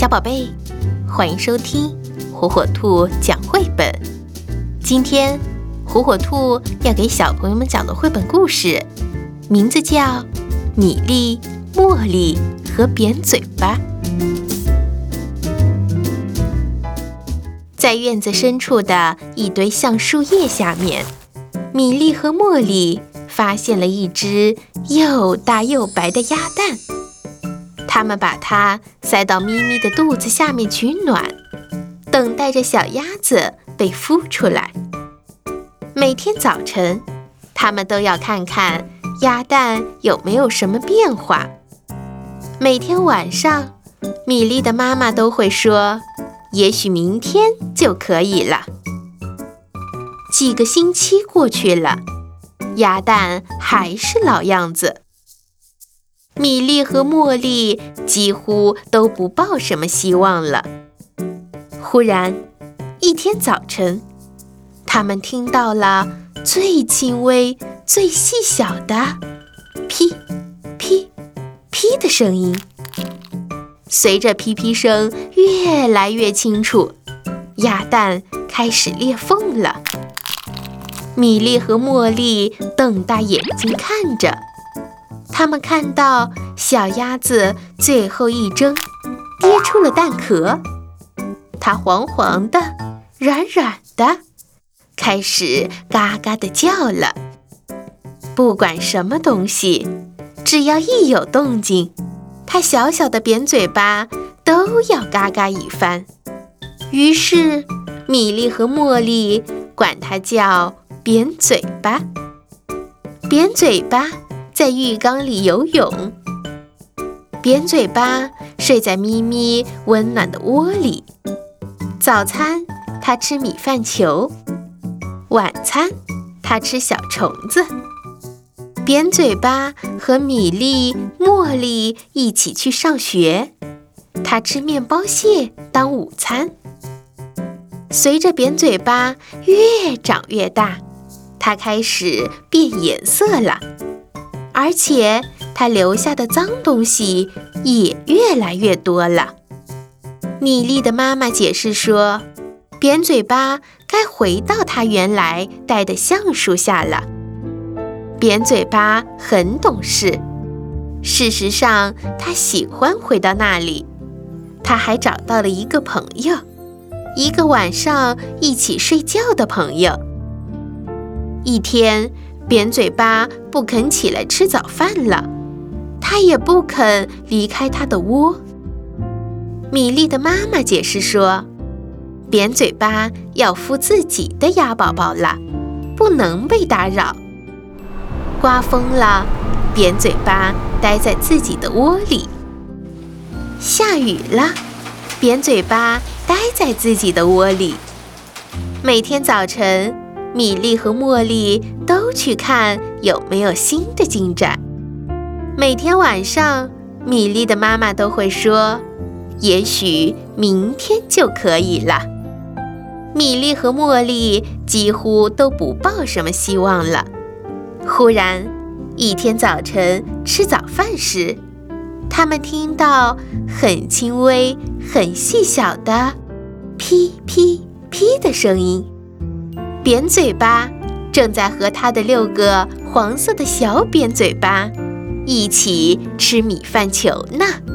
小宝贝，欢迎收听火火兔讲绘本。今天，火火兔要给小朋友们讲的绘本故事，名字叫《米粒、茉莉和扁嘴巴》。在院子深处的一堆橡树叶下面，米粒和茉莉发现了一只又大又白的鸭蛋。他们把它塞到咪咪的肚子下面取暖，等待着小鸭子被孵出来。每天早晨，他们都要看看鸭蛋有没有什么变化。每天晚上，米粒的妈妈都会说：“也许明天就可以了。”几个星期过去了，鸭蛋还是老样子。米粒和茉莉几乎都不抱什么希望了。忽然，一天早晨，他们听到了最轻微、最细小的“噼噼噼”的声音。随着噼噼声越来越清楚，鸭蛋开始裂缝了。米粒和茉莉瞪大眼睛看着。他们看到小鸭子最后一睁，跌出了蛋壳。它黄黄的、软软的，开始嘎嘎的叫了。不管什么东西，只要一有动静，它小小的扁嘴巴都要嘎嘎一番。于是，米粒和茉莉管它叫扁嘴巴。扁嘴巴。在浴缸里游泳，扁嘴巴睡在咪咪温暖的窝里。早餐它吃米饭球，晚餐它吃小虫子。扁嘴巴和米粒、茉莉一起去上学，它吃面包屑当午餐。随着扁嘴巴越长越大，它开始变颜色了。而且，它留下的脏东西也越来越多了。米粒的妈妈解释说：“扁嘴巴该回到它原来待的橡树下了。”扁嘴巴很懂事，事实上，它喜欢回到那里。它还找到了一个朋友，一个晚上一起睡觉的朋友。一天。扁嘴巴不肯起来吃早饭了，它也不肯离开它的窝。米粒的妈妈解释说：“扁嘴巴要孵自己的鸭宝宝了，不能被打扰。”刮风了，扁嘴巴待在自己的窝里；下雨了，扁嘴巴待在自己的窝里。每天早晨。米粒和茉莉都去看有没有新的进展。每天晚上，米粒的妈妈都会说：“也许明天就可以了。”米粒和茉莉几乎都不抱什么希望了。忽然，一天早晨吃早饭时，他们听到很轻微、很细小的“噼噼噼”的声音。扁嘴巴正在和他的六个黄色的小扁嘴巴一起吃米饭球呢。